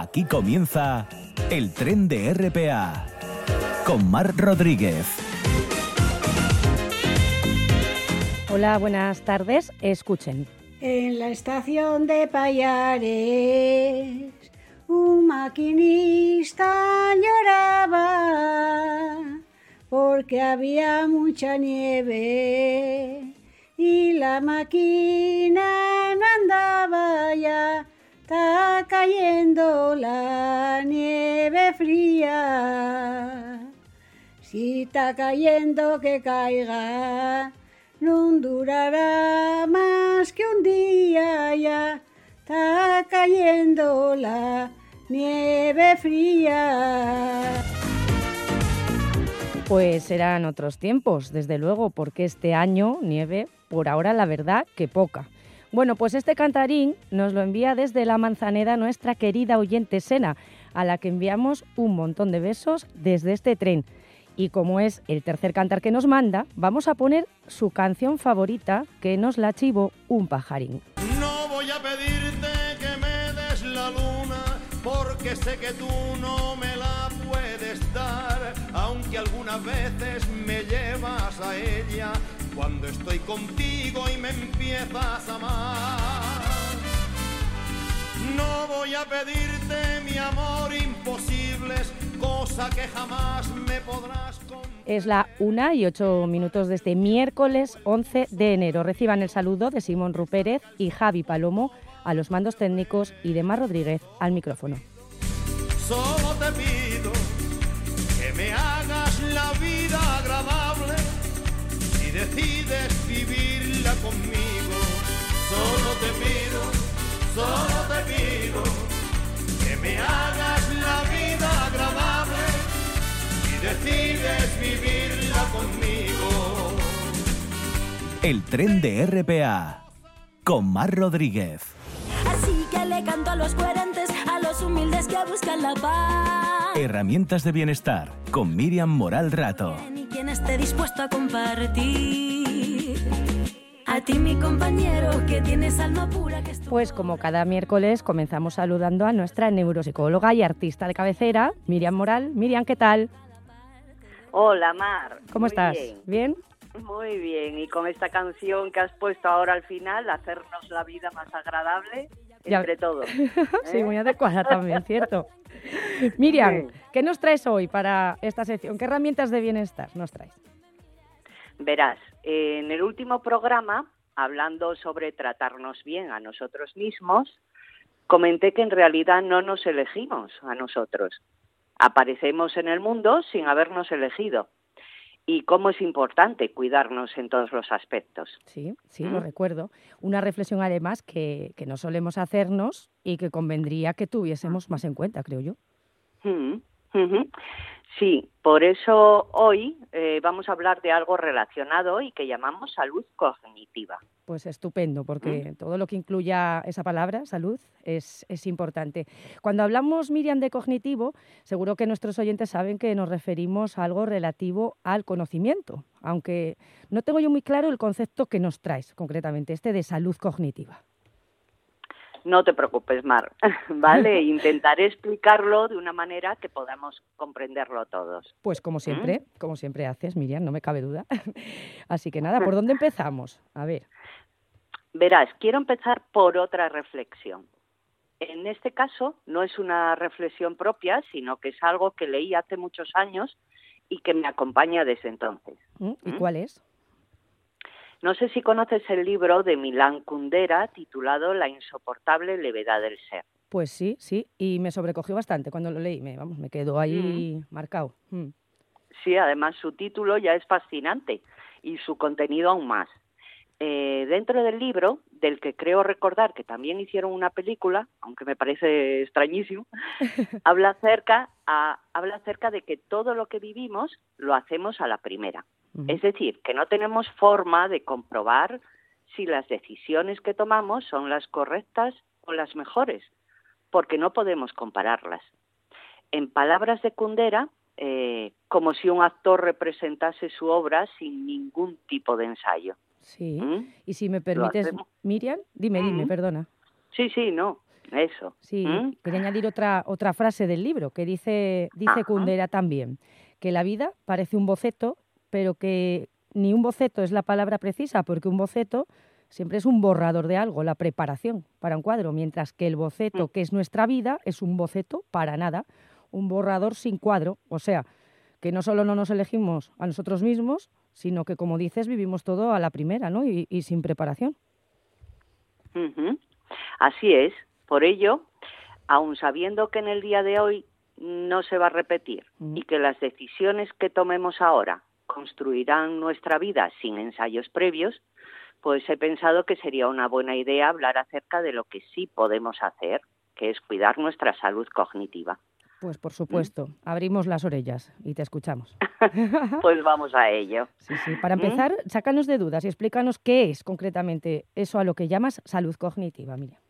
Aquí comienza el tren de RPA con Mar Rodríguez. Hola, buenas tardes. Escuchen. En la estación de Payares, un maquinista lloraba porque había mucha nieve y la máquina no andaba ya Está cayendo la nieve fría. Si está cayendo que caiga, no durará más que un día ya. Está cayendo la nieve fría. Pues serán otros tiempos, desde luego, porque este año nieve, por ahora la verdad que poca. Bueno, pues este cantarín nos lo envía desde la Manzaneda nuestra querida oyente Sena, a la que enviamos un montón de besos desde este tren. Y como es el tercer cantar que nos manda, vamos a poner su canción favorita, que nos la chivo un pajarín. No voy a pedirte que me des la luna, porque sé que tú no me la puedes dar, aunque algunas veces me llevas a ella cuando estoy contigo y me empiezas a amar. No voy a pedirte mi amor imposibles, cosa que jamás me podrás Es la una y ocho minutos de este miércoles 11 de enero. Reciban el saludo de Simón Rupérez y Javi Palomo a los mandos técnicos y de Mar Rodríguez al micrófono. Solo te pido decides vivirla conmigo, solo te pido, solo te pido que me hagas la vida agradable si decides vivirla conmigo. El tren de RPA con Mar Rodríguez. Así que le canto a los coherentes, a los humildes que buscan la paz. Herramientas de bienestar con Miriam Moral Rato quien esté dispuesto a compartir. A ti, mi compañero, que tienes alma pura. Que pues como cada miércoles comenzamos saludando a nuestra neuropsicóloga y artista de cabecera, Miriam Moral. Miriam, ¿qué tal? Hola, Mar. ¿Cómo estás? ¿Bien? Muy bien, y con esta canción que has puesto ahora al final, hacernos la vida más agradable entre todos. sí, muy adecuada también, ¿cierto? Miriam, ¿qué nos traes hoy para esta sección? ¿Qué herramientas de bienestar nos traes? Verás, en el último programa, hablando sobre tratarnos bien a nosotros mismos, comenté que en realidad no nos elegimos a nosotros. Aparecemos en el mundo sin habernos elegido y cómo es importante cuidarnos en todos los aspectos. Sí, sí, lo ¿Mm? recuerdo. Una reflexión además que, que, no solemos hacernos y que convendría que tuviésemos más en cuenta, creo yo. ¿Mm? Sí, por eso hoy eh, vamos a hablar de algo relacionado y que llamamos salud cognitiva. Pues estupendo, porque mm. todo lo que incluya esa palabra, salud, es, es, importante. Cuando hablamos, Miriam, de cognitivo, seguro que nuestros oyentes saben que nos referimos a algo relativo al conocimiento, aunque no tengo yo muy claro el concepto que nos traes concretamente, este de salud cognitiva. No te preocupes, Mar, ¿vale? Intentaré explicarlo de una manera que podamos comprenderlo todos. Pues como siempre, ¿Mm? como siempre haces, Miriam, no me cabe duda. Así que nada, ¿por dónde empezamos? A ver. Verás, quiero empezar por otra reflexión. En este caso, no es una reflexión propia, sino que es algo que leí hace muchos años y que me acompaña desde entonces. ¿Mm? ¿Y ¿Mm? cuál es? No sé si conoces el libro de Milán Kundera titulado La insoportable levedad del ser. Pues sí, sí, y me sobrecogió bastante cuando lo leí, me, vamos, me quedó ahí mm. marcado. Mm. Sí, además su título ya es fascinante y su contenido aún más. Eh, dentro del libro, del que creo recordar que también hicieron una película, aunque me parece extrañísimo, habla acerca, habla acerca de que todo lo que vivimos lo hacemos a la primera. Es decir, que no tenemos forma de comprobar si las decisiones que tomamos son las correctas o las mejores, porque no podemos compararlas. En palabras de Kundera, eh, como si un actor representase su obra sin ningún tipo de ensayo. Sí, ¿Mm? y si me permites, Miriam, dime, dime, perdona. Sí, sí, no. Eso. Sí, ¿Mm? quería añadir otra, otra frase del libro que dice, dice. Kundera también, que la vida parece un boceto, pero que ni un boceto es la palabra precisa, porque un boceto siempre es un borrador de algo, la preparación para un cuadro, mientras que el boceto, Mm. que es nuestra vida, es un boceto para nada, un borrador sin cuadro. O sea, que no solo no nos elegimos a nosotros mismos, sino que, como dices, vivimos todo a la primera, ¿no? Y, y sin preparación. Así es. Por ello, aun sabiendo que en el día de hoy no se va a repetir Mm. y que las decisiones que tomemos ahora construirán nuestra vida sin ensayos previos, pues he pensado que sería una buena idea hablar acerca de lo que sí podemos hacer, que es cuidar nuestra salud cognitiva. Pues por supuesto, abrimos las orejas y te escuchamos. Pues vamos a ello. Sí, sí. Para ¿Mm? empezar, sácanos de dudas y explícanos qué es concretamente eso a lo que llamas salud cognitiva, Miriam.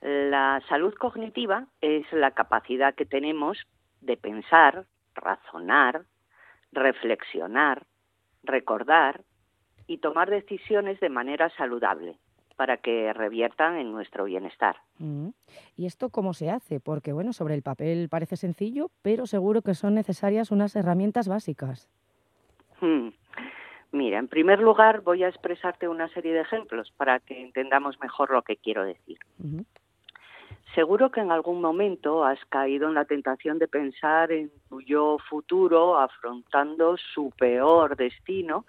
La salud cognitiva es la capacidad que tenemos de pensar, razonar, reflexionar, recordar y tomar decisiones de manera saludable para que reviertan en nuestro bienestar. Mm. ¿Y esto cómo se hace? Porque, bueno, sobre el papel parece sencillo, pero seguro que son necesarias unas herramientas básicas. Hmm. Mira, en primer lugar voy a expresarte una serie de ejemplos para que entendamos mejor lo que quiero decir. Seguro que en algún momento has caído en la tentación de pensar en tu yo futuro afrontando su peor destino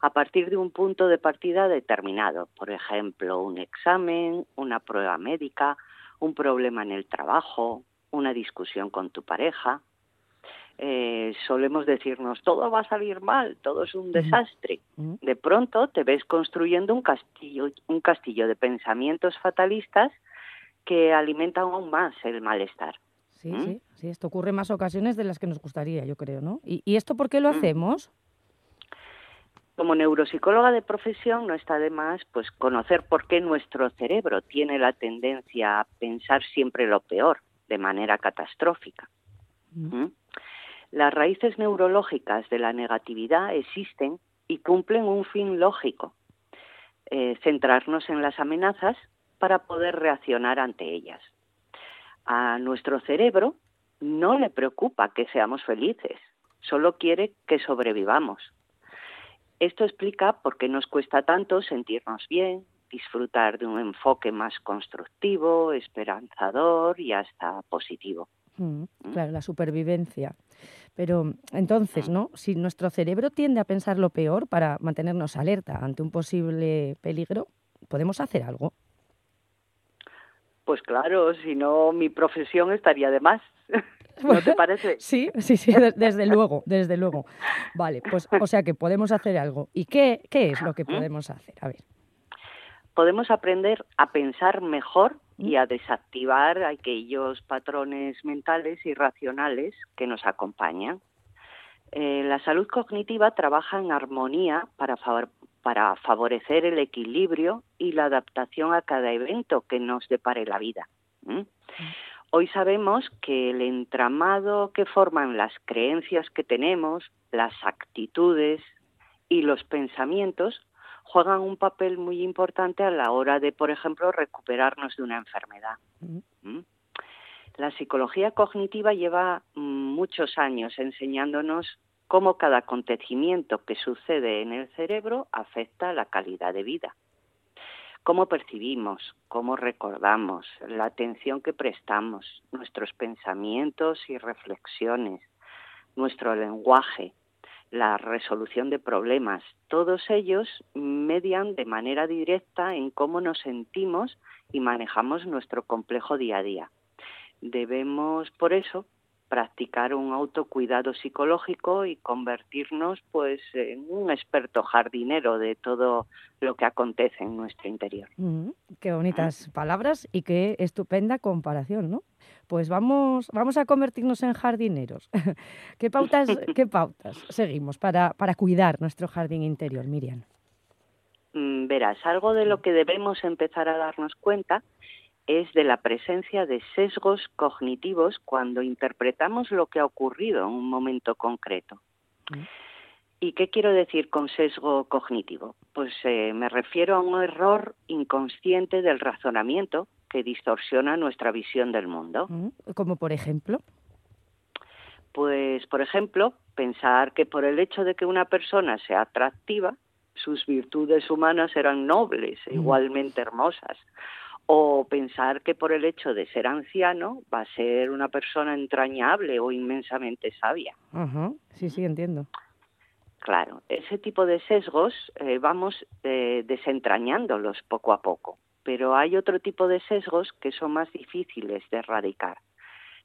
a partir de un punto de partida determinado, por ejemplo, un examen, una prueba médica, un problema en el trabajo, una discusión con tu pareja. Eh, solemos decirnos, todo va a salir mal, todo es un desastre. De pronto te ves construyendo un castillo, un castillo de pensamientos fatalistas que alimentan aún más el malestar. Sí, ¿Mm? sí, sí, esto ocurre en más ocasiones de las que nos gustaría, yo creo, ¿no? ¿Y, y esto por qué lo Mm. hacemos? Como neuropsicóloga de profesión no está de más pues conocer por qué nuestro cerebro tiene la tendencia a pensar siempre lo peor de manera catastrófica. Mm. ¿Mm? Las raíces neurológicas de la negatividad existen y cumplen un fin lógico, eh, centrarnos en las amenazas para poder reaccionar ante ellas. A nuestro cerebro no le preocupa que seamos felices, solo quiere que sobrevivamos. Esto explica por qué nos cuesta tanto sentirnos bien, disfrutar de un enfoque más constructivo, esperanzador y hasta positivo. Mm, Claro, la supervivencia. Pero entonces, ¿no? Si nuestro cerebro tiende a pensar lo peor para mantenernos alerta ante un posible peligro, ¿podemos hacer algo? Pues claro, si no mi profesión estaría de más. ¿No te parece? Sí, sí, sí, de- desde luego, desde luego. Vale, pues o sea que podemos hacer algo. ¿Y qué, qué es lo que podemos hacer? A ver. Podemos aprender a pensar mejor y a desactivar aquellos patrones mentales y racionales que nos acompañan. Eh, la salud cognitiva trabaja en armonía para, favor- para favorecer el equilibrio y la adaptación a cada evento que nos depare la vida. ¿m? Hoy sabemos que el entramado que forman las creencias que tenemos, las actitudes y los pensamientos juegan un papel muy importante a la hora de, por ejemplo, recuperarnos de una enfermedad. Mm. La psicología cognitiva lleva mm, muchos años enseñándonos cómo cada acontecimiento que sucede en el cerebro afecta la calidad de vida. Cómo percibimos, cómo recordamos, la atención que prestamos, nuestros pensamientos y reflexiones, nuestro lenguaje, la resolución de problemas, todos ellos median de manera directa en cómo nos sentimos y manejamos nuestro complejo día a día. Debemos, por eso, practicar un autocuidado psicológico y convertirnos pues en un experto jardinero de todo lo que acontece en nuestro interior. mm, Qué bonitas palabras y qué estupenda comparación, ¿no? Pues vamos, vamos a convertirnos en jardineros. ¿Qué pautas, qué pautas seguimos para, para cuidar nuestro jardín interior, Miriam? Mm, Verás, algo de lo que debemos empezar a darnos cuenta es de la presencia de sesgos cognitivos cuando interpretamos lo que ha ocurrido en un momento concreto. Mm. ¿Y qué quiero decir con sesgo cognitivo? Pues eh, me refiero a un error inconsciente del razonamiento que distorsiona nuestra visión del mundo. Mm, Como por ejemplo. Pues, por ejemplo, pensar que por el hecho de que una persona sea atractiva, sus virtudes humanas serán nobles e igualmente hermosas. O pensar que por el hecho de ser anciano va a ser una persona entrañable o inmensamente sabia. Sí, sí, entiendo. Claro, ese tipo de sesgos eh, vamos eh, desentrañándolos poco a poco, pero hay otro tipo de sesgos que son más difíciles de erradicar.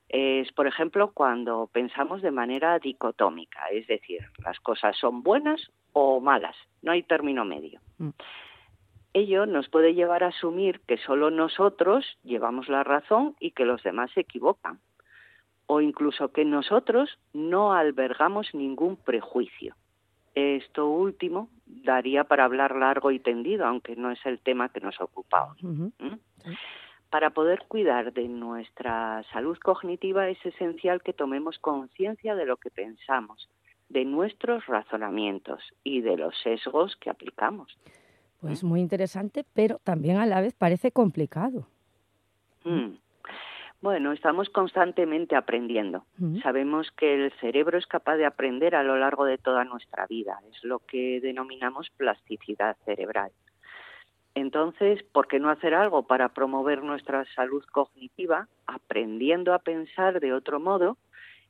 Es, por ejemplo, cuando pensamos de manera dicotómica, es decir, las cosas son buenas o malas, no hay término medio. Mm. Ello nos puede llevar a asumir que solo nosotros llevamos la razón y que los demás se equivocan, o incluso que nosotros no albergamos ningún prejuicio. Esto último daría para hablar largo y tendido, aunque no es el tema que nos ocupa hoy. ¿Mm? Para poder cuidar de nuestra salud cognitiva es esencial que tomemos conciencia de lo que pensamos, de nuestros razonamientos y de los sesgos que aplicamos. Pues muy interesante, pero también a la vez parece complicado. Mm. Bueno, estamos constantemente aprendiendo. Sabemos que el cerebro es capaz de aprender a lo largo de toda nuestra vida. Es lo que denominamos plasticidad cerebral. Entonces, ¿por qué no hacer algo para promover nuestra salud cognitiva, aprendiendo a pensar de otro modo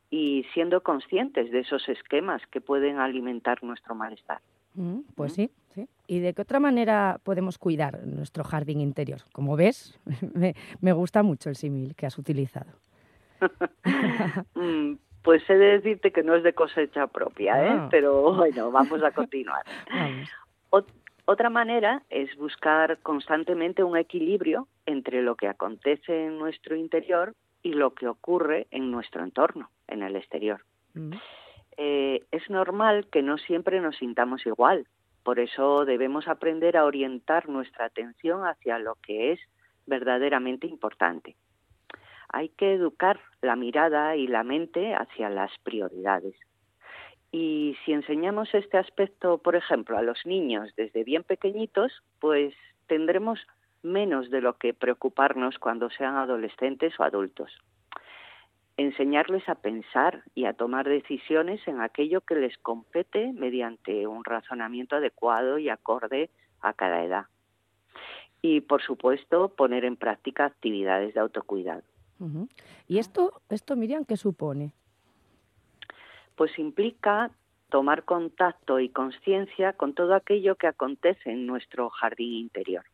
y siendo conscientes de esos esquemas que pueden alimentar nuestro malestar? Mm, Pues sí, sí. ¿Y de qué otra manera podemos cuidar nuestro jardín interior? Como ves, me, me gusta mucho el símil que has utilizado. Mm, Pues he de decirte que no es de cosecha propia, ¿eh? Ah. pero bueno, vamos a continuar. Vamos. Ot- Otra manera es buscar constantemente un equilibrio entre lo que acontece en nuestro interior y lo que ocurre en nuestro entorno, en el exterior. Mm, Eh, es normal que no siempre nos sintamos igual, por eso debemos aprender a orientar nuestra atención hacia lo que es verdaderamente importante. Hay que educar la mirada y la mente hacia las prioridades. Y si enseñamos este aspecto, por ejemplo, a los niños desde bien pequeñitos, pues tendremos menos de lo que preocuparnos cuando sean adolescentes o adultos. Enseñarles a pensar y a tomar decisiones en aquello que les compete mediante un razonamiento adecuado y acorde a cada edad. Y, por supuesto, poner en práctica actividades de autocuidado. ¿Y esto, esto, Miriam, qué supone? pues implica tomar contacto y conciencia con todo aquello que acontece en nuestro jardín interior.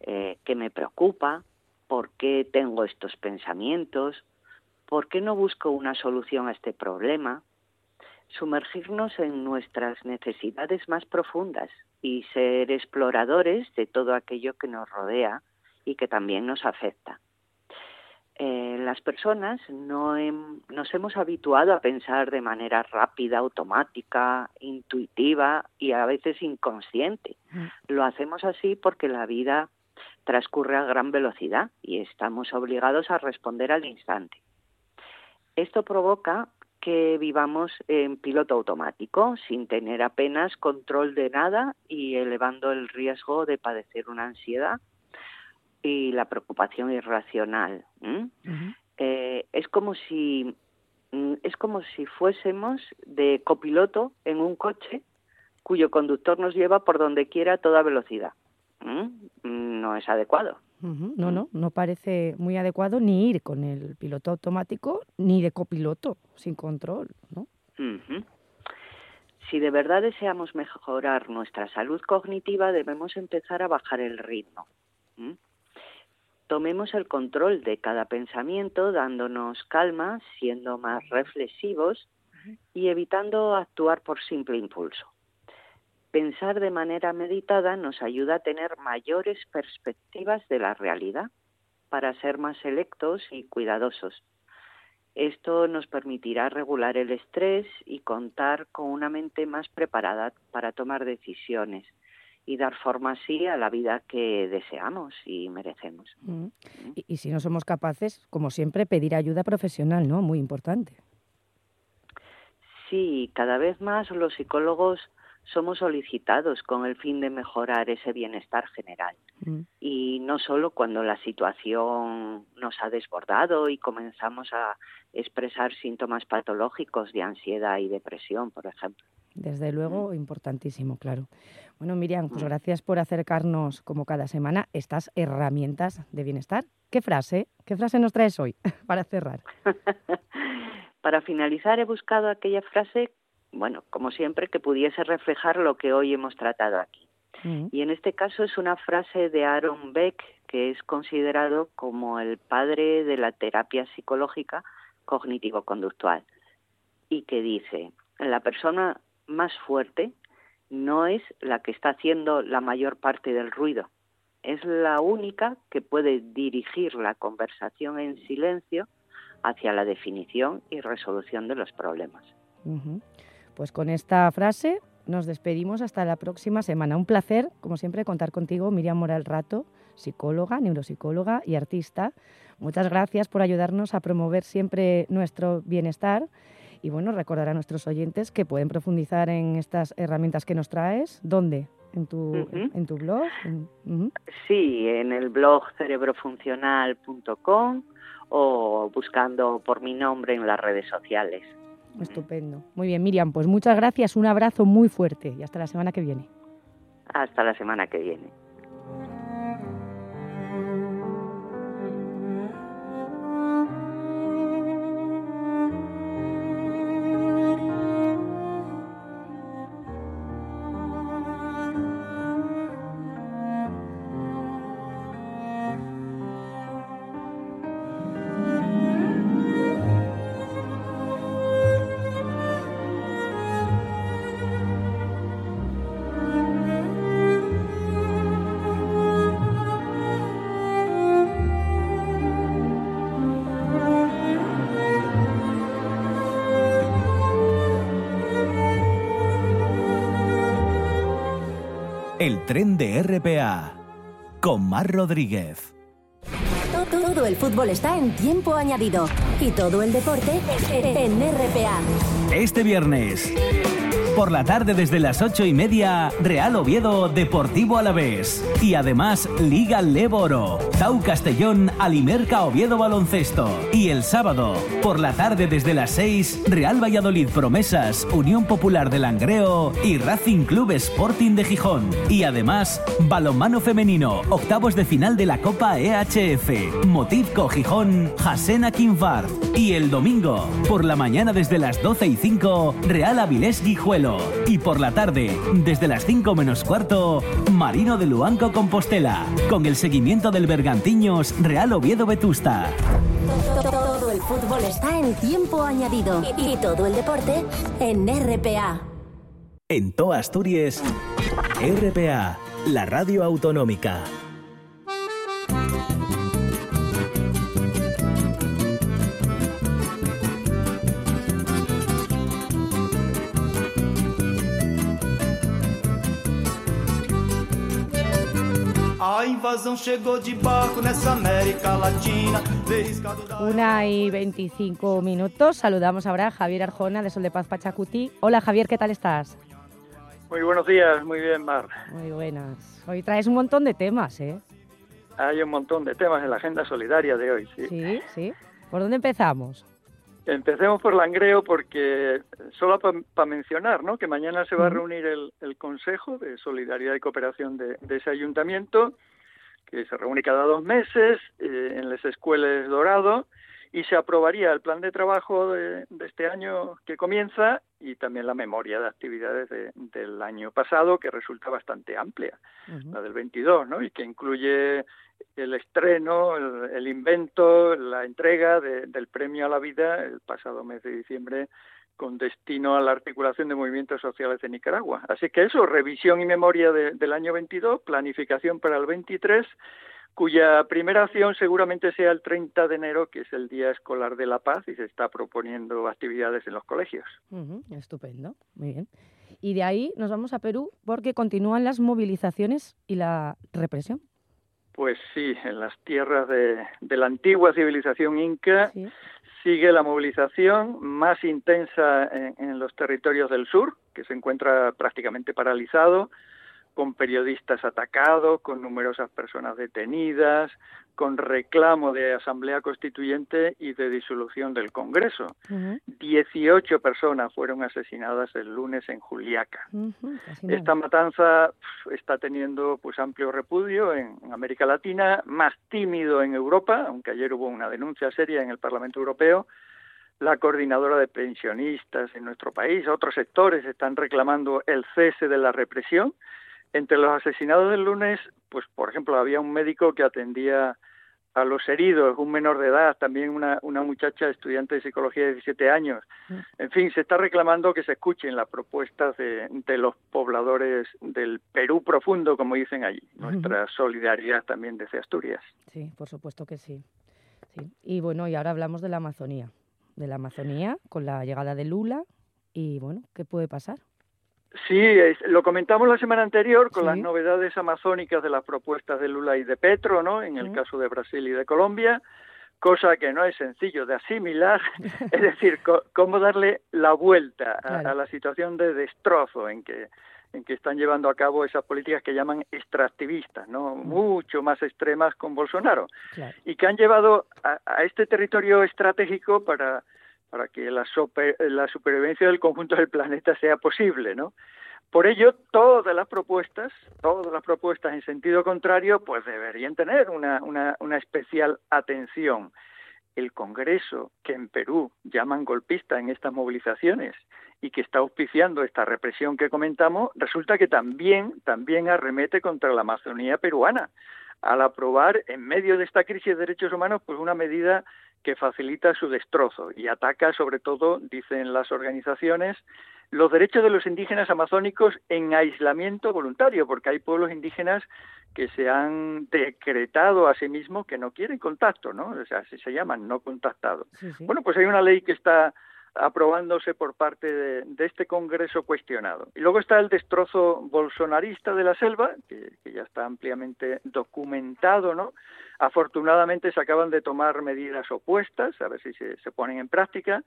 Eh, ¿Qué me preocupa? ¿Por qué tengo estos pensamientos? ¿Por qué no busco una solución a este problema? Sumergirnos en nuestras necesidades más profundas y ser exploradores de todo aquello que nos rodea y que también nos afecta eh, las personas no hem- nos hemos habituado a pensar de manera rápida, automática, intuitiva y a veces inconsciente. Mm. Lo hacemos así porque la vida transcurre a gran velocidad y estamos obligados a responder al instante. Esto provoca que vivamos en piloto automático, sin tener apenas control de nada y elevando el riesgo de padecer una ansiedad y la preocupación irracional. Eh, es como si mm, es como si fuésemos de copiloto en un coche cuyo conductor nos lleva por donde quiera a toda velocidad. Mm, No es adecuado. No, no, no parece muy adecuado ni ir con el piloto automático ni de copiloto, sin control, ¿no? Si de verdad deseamos mejorar nuestra salud cognitiva, debemos empezar a bajar el ritmo. Tomemos el control de cada pensamiento, dándonos calma, siendo más reflexivos y evitando actuar por simple impulso. Pensar de manera meditada nos ayuda a tener mayores perspectivas de la realidad para ser más selectos y cuidadosos. Esto nos permitirá regular el estrés y contar con una mente más preparada para tomar decisiones y dar forma así a la vida que deseamos y merecemos. Mm. Y, y si no somos capaces, como siempre, pedir ayuda profesional, ¿no? Muy importante. Sí, cada vez más los psicólogos somos solicitados con el fin de mejorar ese bienestar general. Mm. Y no solo cuando la situación nos ha desbordado y comenzamos a expresar síntomas patológicos de ansiedad y depresión, por ejemplo. Desde luego, importantísimo, claro. Bueno, Miriam, pues gracias por acercarnos, como cada semana, estas herramientas de bienestar. ¿Qué frase, qué frase nos traes hoy para cerrar? Para finalizar, he buscado aquella frase, bueno, como siempre, que pudiese reflejar lo que hoy hemos tratado aquí. Mm. Y en este caso es una frase de Aaron Beck, que es considerado como el padre de la terapia psicológica cognitivo-conductual, y que dice, la persona más fuerte no es la que está haciendo la mayor parte del ruido, es la única que puede dirigir la conversación en silencio hacia la definición y resolución de los problemas. Pues con esta frase nos despedimos hasta la próxima semana. Un placer, como siempre, contar contigo, Miriam Moral Rato, psicóloga, neuropsicóloga y artista. Muchas gracias por ayudarnos a promover siempre nuestro bienestar. Y bueno, recordar a nuestros oyentes que pueden profundizar en estas herramientas que nos traes. ¿Dónde? ¿En tu, en tu blog? Sí, en el blog cerebrofuncional.com o buscando por mi nombre en las redes sociales. Estupendo. Muy bien, Miriam, pues muchas gracias, un abrazo muy fuerte y hasta la semana que viene. Hasta la semana que viene. El tren de RPA con Mar Rodríguez. Todo, el fútbol está en tiempo añadido y todo el deporte en RPA. Este viernes, por la tarde desde las ocho y media, Real Oviedo Deportivo Alavés. Y además, Liga Leboro, Tau Castellón, Alimerca Oviedo Baloncesto. Y el sábado, por la tarde desde las 6, Real Valladolid Promesas, Unión Popular de Langreo y Racing Club Sporting de Gijón. Y además, balonmano femenino, octavos de final de la Copa EHF, Motivco Gijón, Jasena Kinvar. Y el domingo, por la mañana desde las 12 y 5, Real Avilés Guijuelo. Y por la tarde, desde las 5 menos cuarto, Marino de Luanco Compostela. Con el seguimiento del Bergantiños Real Oviedo Vetusta. Todo el fútbol está en tiempo añadido y todo el deporte en RPA. En Toa Asturias, RPA, la radio autonómica. Invasão chegou de barco nessa América Latina, riscado da Una y 25 minutos. Saludamos ahora a Javier Arjona de Sol de Paz Pachacuti. Hola Javier, ¿qué tal estás? Muy buenos días, muy bien, Mar. Muy buenas. Hoy traes un montón de temas, ¿eh? Hay un montón de temas en la agenda solidaria de hoy, sí. Sí, sí. ¿Por dónde empezamos? Empecemos por Langreo porque, solo para mencionar, ¿no? que mañana se va a reunir el, el Consejo de Solidaridad y Cooperación de, de ese ayuntamiento, que se reúne cada dos meses eh, en las escuelas Dorado, y se aprobaría el plan de trabajo de, de este año que comienza y también la memoria de actividades de- del año pasado, que resulta bastante amplia. La del 22, ¿no? Y que incluye el estreno, el, el invento, la entrega de- del premio a la vida el pasado mes de diciembre con destino a la articulación de movimientos sociales de Nicaragua. Así que eso, revisión y memoria de- del año 22, planificación para el 23, cuya primera acción seguramente sea el 30 de enero, que es el Día Escolar de la Paz, y se está proponiendo actividades en los colegios. Estupendo, muy bien. Y de ahí nos vamos a Perú porque continúan las movilizaciones y la represión. Pues sí, en las tierras de, de la antigua civilización inca Sí. Sigue la movilización más intensa en, los territorios del sur, que se encuentra prácticamente paralizado, con periodistas atacados, con numerosas personas detenidas, con reclamo de asamblea constituyente y de disolución del Congreso. Dieciocho personas fueron asesinadas el lunes en Juliaca. Esta matanza está teniendo pues amplio repudio en América Latina, más tímido en Europa, aunque ayer hubo una denuncia seria en el Parlamento Europeo. La coordinadora de pensionistas en nuestro país, otros sectores están reclamando el cese de la represión. Entre los asesinados del lunes, pues por ejemplo, había un médico que atendía a los heridos, un menor de edad, también una, una muchacha estudiante de psicología de 17 años. Mm. En fin, se está reclamando que se escuchen las propuestas de, los pobladores del Perú profundo, como dicen allí. Nuestra solidaridad también desde Asturias. Sí, por supuesto que sí. sí. Y bueno, y ahora hablamos de la Amazonía. De la Amazonía con la llegada de Lula. Y bueno, ¿qué puede pasar? Sí, lo comentamos la semana anterior con las novedades amazónicas de las propuestas de Lula y de Petro, ¿no? En el caso de Brasil y de Colombia, cosa que no es sencillo de asimilar, es decir, cómo darle la vuelta a, la situación de destrozo en que en que están llevando a cabo esas políticas que llaman extractivistas, ¿no? Mucho más extremas con Bolsonaro. Y que han llevado a este territorio estratégico para para que la, la supervivencia del conjunto del planeta sea posible, ¿no? Por ello, todas las propuestas, todas las propuestas en sentido contrario, pues deberían tener una, una, una especial atención. El Congreso, que en Perú llaman golpista en estas movilizaciones y que está auspiciando esta represión que comentamos, resulta que también, también arremete contra la Amazonía peruana al aprobar en medio de esta crisis de derechos humanos pues una medida que facilita su destrozo y ataca sobre todo, dicen las organizaciones, los derechos de los indígenas amazónicos en aislamiento voluntario, porque hay pueblos indígenas que se han decretado a sí mismos que no quieren contacto, ¿no? O sea, así se llaman, no contactados. Bueno, pues hay una ley que está aprobándose por parte de, este Congreso cuestionado. Y luego está el destrozo bolsonarista de la selva, que, ya está ampliamente documentado, ¿no? Afortunadamente se acaban de tomar medidas opuestas, a ver si se, se ponen en práctica,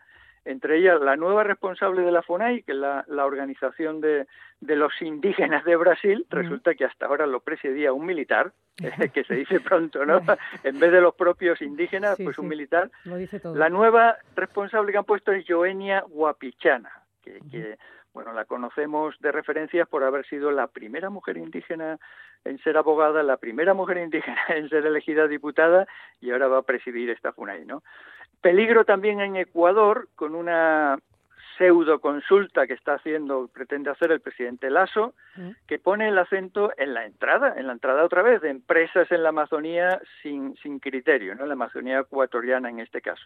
entre ellas la nueva responsable de la FUNAI, que es la, organización de, de, los indígenas de Brasil, resulta que hasta ahora lo presidía un militar, que se dice pronto, ¿no? en vez de los propios indígenas, pues un militar. La nueva responsable que han puesto es Joenia Guapichana, que, que bueno, la conocemos de referencias por haber sido la primera mujer indígena en ser abogada, la primera mujer indígena en ser elegida diputada y ahora va a presidir esta FUNAI, ¿no? Peligro también en Ecuador con una pseudo consulta que está haciendo, pretende hacer el presidente Lasso, que pone el acento en la entrada, en la entrada otra vez de empresas en la Amazonía sin, sin criterio, ¿no? En la Amazonía ecuatoriana en este caso.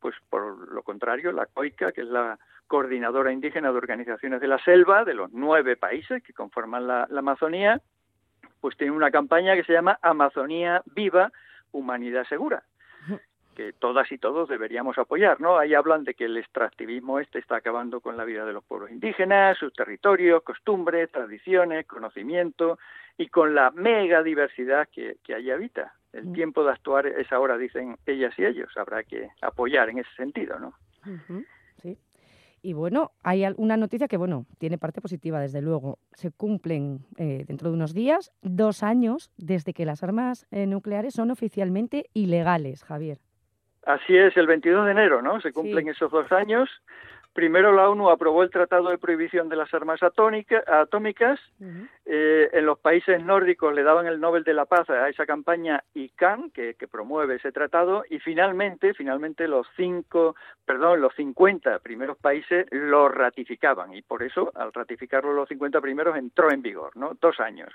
Pues por lo contrario, la COICA, que es la coordinadora indígena de organizaciones de la selva, de los nueve países que conforman la, la Amazonía, pues tiene una campaña que se llama Amazonía Viva, Humanidad Segura que todas y todos deberíamos apoyar, ¿no? Ahí hablan de que el extractivismo este está acabando con la vida de los pueblos indígenas, sus territorios, costumbres, tradiciones, conocimiento y con la mega diversidad que, que allí habita. El mm. tiempo de actuar es ahora, dicen ellas y ellos. Habrá que apoyar en ese sentido, ¿no? Sí. Y bueno, hay una noticia que, bueno, tiene parte positiva, desde luego. Se cumplen eh, dentro de unos días dos años desde que las armas eh, nucleares son oficialmente ilegales, Javier. Así es, el 22 de enero, ¿no? Se cumplen esos dos años. Primero la ONU aprobó el Tratado de Prohibición de las Armas Atómicas. Eh, en los países nórdicos le daban el Nobel de la Paz a esa campaña ICANN, que, que, promueve ese tratado. Y finalmente, finalmente los cinco, perdón, los 50 primeros países lo ratificaban. Y por eso, al ratificarlo los 50 primeros, entró en vigor, ¿no? Dos años.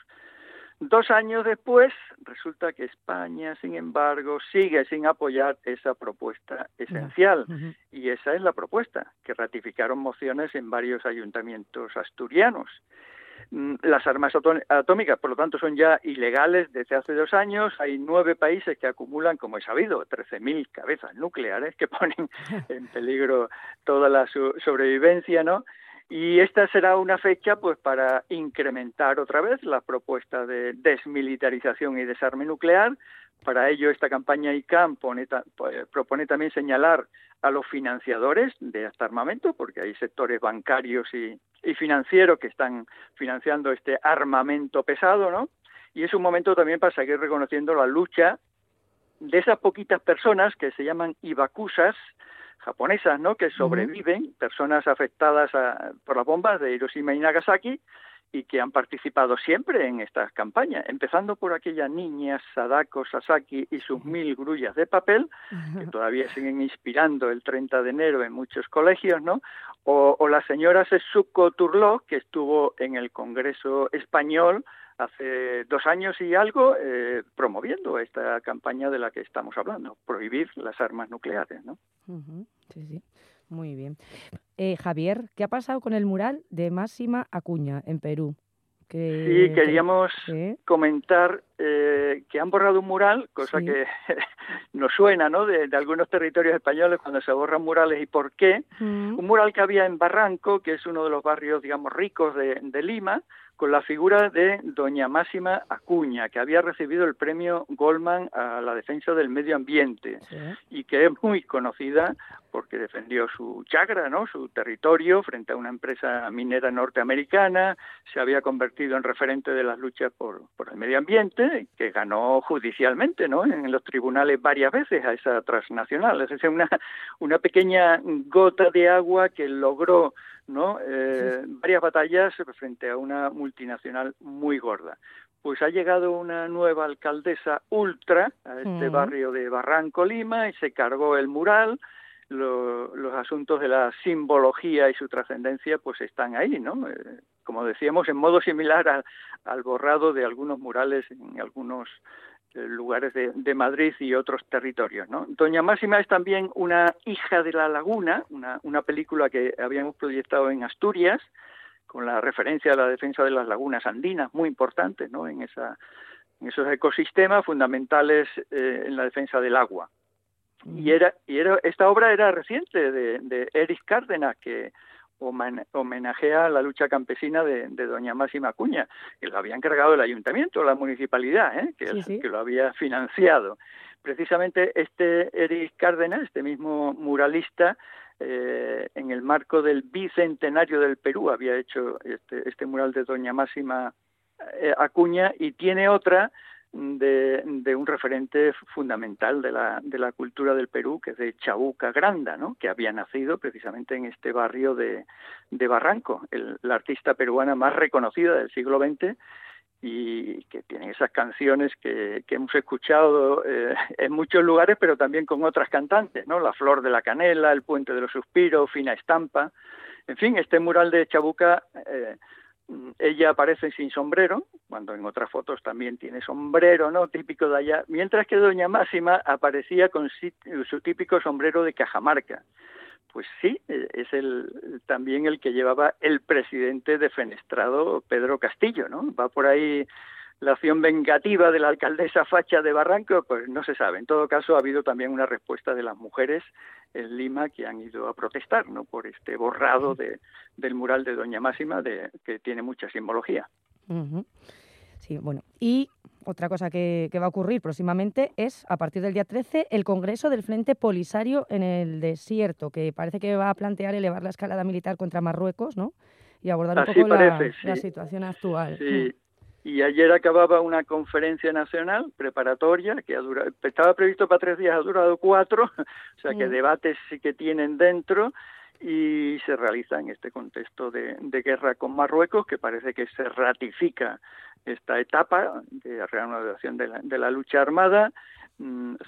Dos años después, resulta que España, sin embargo, sigue sin apoyar esa propuesta esencial. Y esa es la propuesta, que ratificaron mociones en varios ayuntamientos asturianos. Mm, las armas atómicas, por lo tanto, son ya ilegales desde hace dos años. Hay nueve países que acumulan, como he sabido, 13.000 cabezas nucleares que ponen en peligro toda la sobrevivencia, ¿no? Y esta será una fecha pues para incrementar otra vez la propuesta de desmilitarización y desarme nuclear, Para ello, esta campaña ICAM pone, pues, propone también señalar a los financiadores de este armamento, porque hay sectores bancarios y, y financieros que están financiando este armamento pesado, ¿no? Y es un momento también para seguir reconociendo la lucha de esas poquitas personas que se llaman ibakusas, japonesas, ¿no? Que sobreviven, personas afectadas por las bombas de Hiroshima y Nagasaki, y que han participado siempre en estas campañas, empezando por aquella niña Sadako Sasaki y sus mil grullas de papel, que todavía siguen inspirando el 30 de enero en muchos colegios, ¿no? O, o la señora Setsuko Turló, que estuvo en el Congreso Español hace dos años y algo eh, promoviendo esta campaña de la que estamos hablando, prohibir las armas nucleares, ¿no? Sí, sí. Muy bien. Eh, Javier, ¿qué ha pasado con el mural de Máxima Acuña en Perú? Sí, queríamos comentar eh, que han borrado un mural, cosa que nos suena ¿no? De, algunos territorios españoles cuando se borran murales y por qué. Un mural que había en Barranco, que es uno de los barrios, digamos, ricos de, de Lima, con la figura de doña Máxima Acuña, que había recibido el premio Goldman a la defensa del medio ambiente y que es muy conocida porque defendió su chagra, ¿no? su territorio frente a una empresa minera norteamericana, se había convertido en referente de las luchas por, por el medio ambiente, que ganó judicialmente ¿no? en los tribunales varias veces a esa transnacional. Es decir, una, una pequeña gota de agua que logró ¿no? Eh, varias batallas frente a una multinacional muy gorda. Pues ha llegado una nueva alcaldesa ultra a este barrio de Barranco Lima y se cargó el mural. los asuntos de la simbología y su trascendencia pues están ahí, ¿no? Eh, como decíamos, en modo similar al borrado de algunos murales en algunos lugares de, Madrid y otros territorios. ¿no? Doña Máxima es también una hija de la laguna, una, una película que habíamos proyectado en Asturias, con la referencia a la defensa de las lagunas andinas, muy importante ¿no? en, esa, en esos ecosistemas fundamentales eh, en la defensa del agua. Y, era, y era, esta obra era reciente de, de Cárdenas, que homenajea la lucha campesina de, doña Máxima Cuña, que lo había encargado el ayuntamiento, la municipalidad, ¿eh? que, que lo había financiado. Precisamente este Eric Cárdenas, este mismo muralista, eh, en el marco del bicentenario del Perú había hecho este, este mural de doña Máxima eh, Acuña y tiene otra de, un referente fundamental de la, de la cultura del Perú, que es de Chabuca Granda, ¿no? que había nacido precisamente en este barrio de, de Barranco, el, la artista peruana más reconocida del siglo XX y que tiene esas canciones que, que hemos escuchado eh, en muchos lugares, pero también con otras cantantes, ¿no? La Flor de la Canela, El Puente de los Suspiros, Fina Estampa. En fin, este mural de Chabuca eh, ella aparece sin sombrero, cuando en otras fotos también tiene sombrero, ¿no? Típico de allá, mientras que Doña Máxima aparecía con su típico sombrero de Cajamarca. Pues sí, e, es el, también el que llevaba el presidente defenestrado Pedro Castillo, ¿no? Va por ahí la acción vengativa de la alcaldesa Facha de Barranco, pues no se sabe. En todo caso, ha habido también una respuesta de las mujeres en Lima que han ido a protestar ¿no? por este borrado de, del mural de Doña Máxima, de, que tiene mucha simbología. Sí, bueno, y otra cosa que, que, va a ocurrir próximamente es, a partir del día 13, el Congreso del Frente Polisario en el desierto, que parece que va a plantear elevar la escalada militar contra Marruecos, ¿no? Y abordar un poco la, situación actual. Sí. Mm y ayer acababa una conferencia nacional preparatoria que ha durado, estaba previsto para tres días, ha durado cuatro, o sea que debates sí que tienen dentro y se realiza en este contexto de, guerra con Marruecos que parece que se ratifica esta etapa de reanudación de la, de la lucha armada Mm,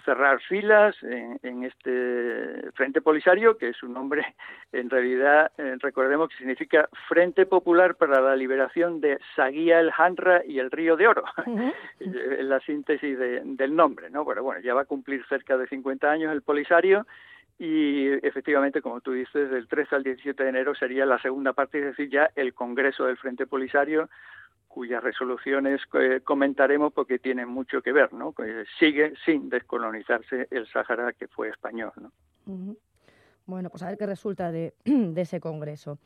cerrar filas en, este Frente Polisario, que es un nombre, en realidad, eh, recordemos que significa Frente Popular para la Liberación de Saguía el Hanra y el Río de Oro, la síntesis del nombre, ¿no? Pero bueno, ya va a cumplir cerca de 50 años el Polisario y efectivamente, como tú dices, del 13 al 17 de enero sería la segunda parte, es decir, ya el Congreso del Frente Polisario, cuyas resoluciones eh, comentaremos porque tienen mucho que ver, ¿no? sigue sin descolonizarse el Sáhara que fue español, ¿no? Bueno, pues a ver qué resulta de, ese congreso.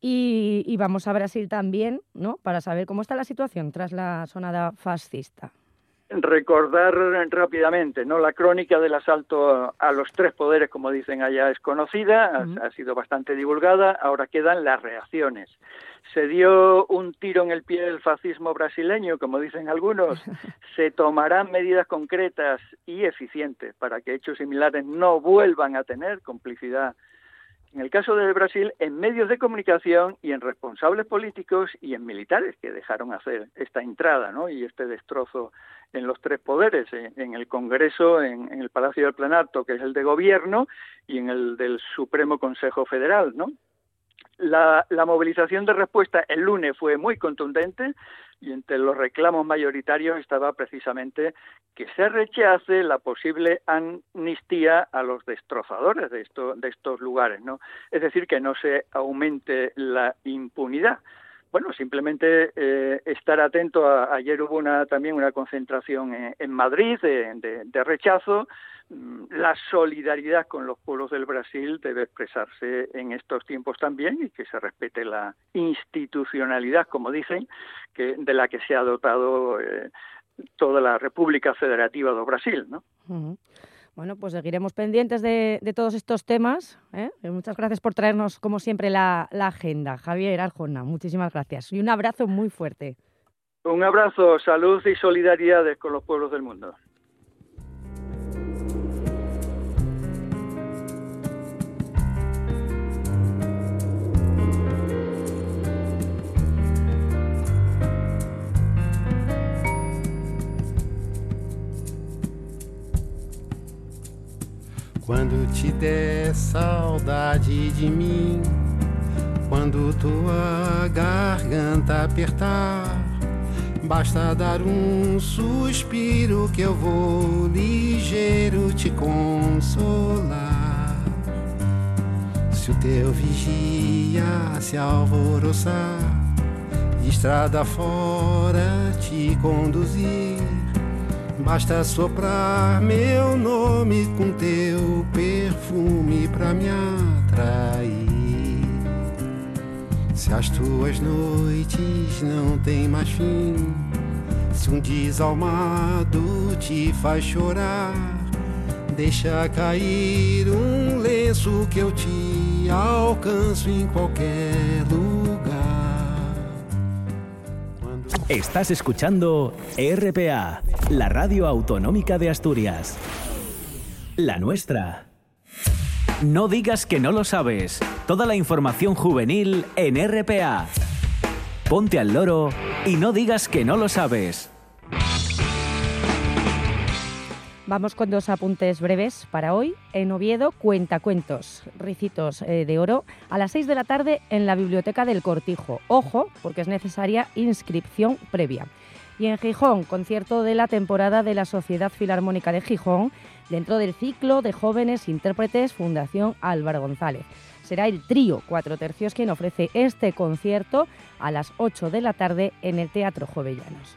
Y, vamos a Brasil también, ¿no? Para saber cómo está la situación tras la sonada fascista. Recordar rápidamente, ¿no? La crónica del asalto a los tres poderes, como dicen allá, es conocida, ha, sido bastante divulgada, ahora quedan las reacciones. Se dio un tiro en el pie del fascismo brasileño, como dicen algunos. Se tomarán medidas concretas y eficientes para que hechos similares no vuelvan a tener complicidad en el caso de Brasil, en medios de comunicación y en responsables políticos y en militares que dejaron hacer esta entrada ¿no? y este destrozo en los tres poderes, en, el Congreso, en, el Palacio del Planalto, que es el de gobierno, y en el del Supremo Consejo Federal. ¿no? La, la movilización de respuesta el lunes fue muy contundente y entre los reclamos mayoritarios estaba precisamente que se rechace la posible amnistía a los destrozadores de, de estos lugares, ¿no? Es decir, que no se aumente la impunidad. Bueno, simplemente eh, estar atento. ayer hubo una, también una concentración en, Madrid de rechazo Mm, la solidaridad con los pueblos del Brasil debe expresarse en estos tiempos también y que se respete la institucionalidad, como dicen, que de la que se ha dotado eh, toda la República Federativa de Brasil, ¿no? Bueno, pues seguiremos pendientes de, todos estos temas. ¿eh? Muchas gracias por traernos, como siempre, la, agenda. Javier Arjona, muchísimas gracias. Y un abrazo muy fuerte. Un abrazo, salud y solidaridad con los pueblos del mundo. Quando te der saudade de mim, quando tua garganta apertar, basta dar um suspiro que eu vou ligeiro te consolar. Se o teu vigia se alvoroçar, estrada fora te conduzir Basta soprar meu nome com teu perfume pra me atrair. Se as tuas noites não têm mais fim, se um desalmado te faz chorar, deixa cair um lenço que eu te alcanço em qualquer lugar. Estás escuchando RPA, la radio autonómica de Asturias. La nuestra. No digas que no lo sabes. Toda la información juvenil en RPA. Ponte al loro y no digas que no lo sabes. Vamos con dos apuntes breves para hoy. En Oviedo, cuentacuentos, ricitos eh, de oro, a las 6 de la tarde en la Biblioteca del Cortijo. Ojo, porque es necesaria inscripción previa. Y en Gijón, concierto de la temporada de la Sociedad Filarmónica de Gijón, dentro del ciclo de jóvenes intérpretes Fundación Álvaro González. Será el trío Cuatro Tercios quien ofrece este concierto a las 8 de la tarde en el Teatro Jovellanos.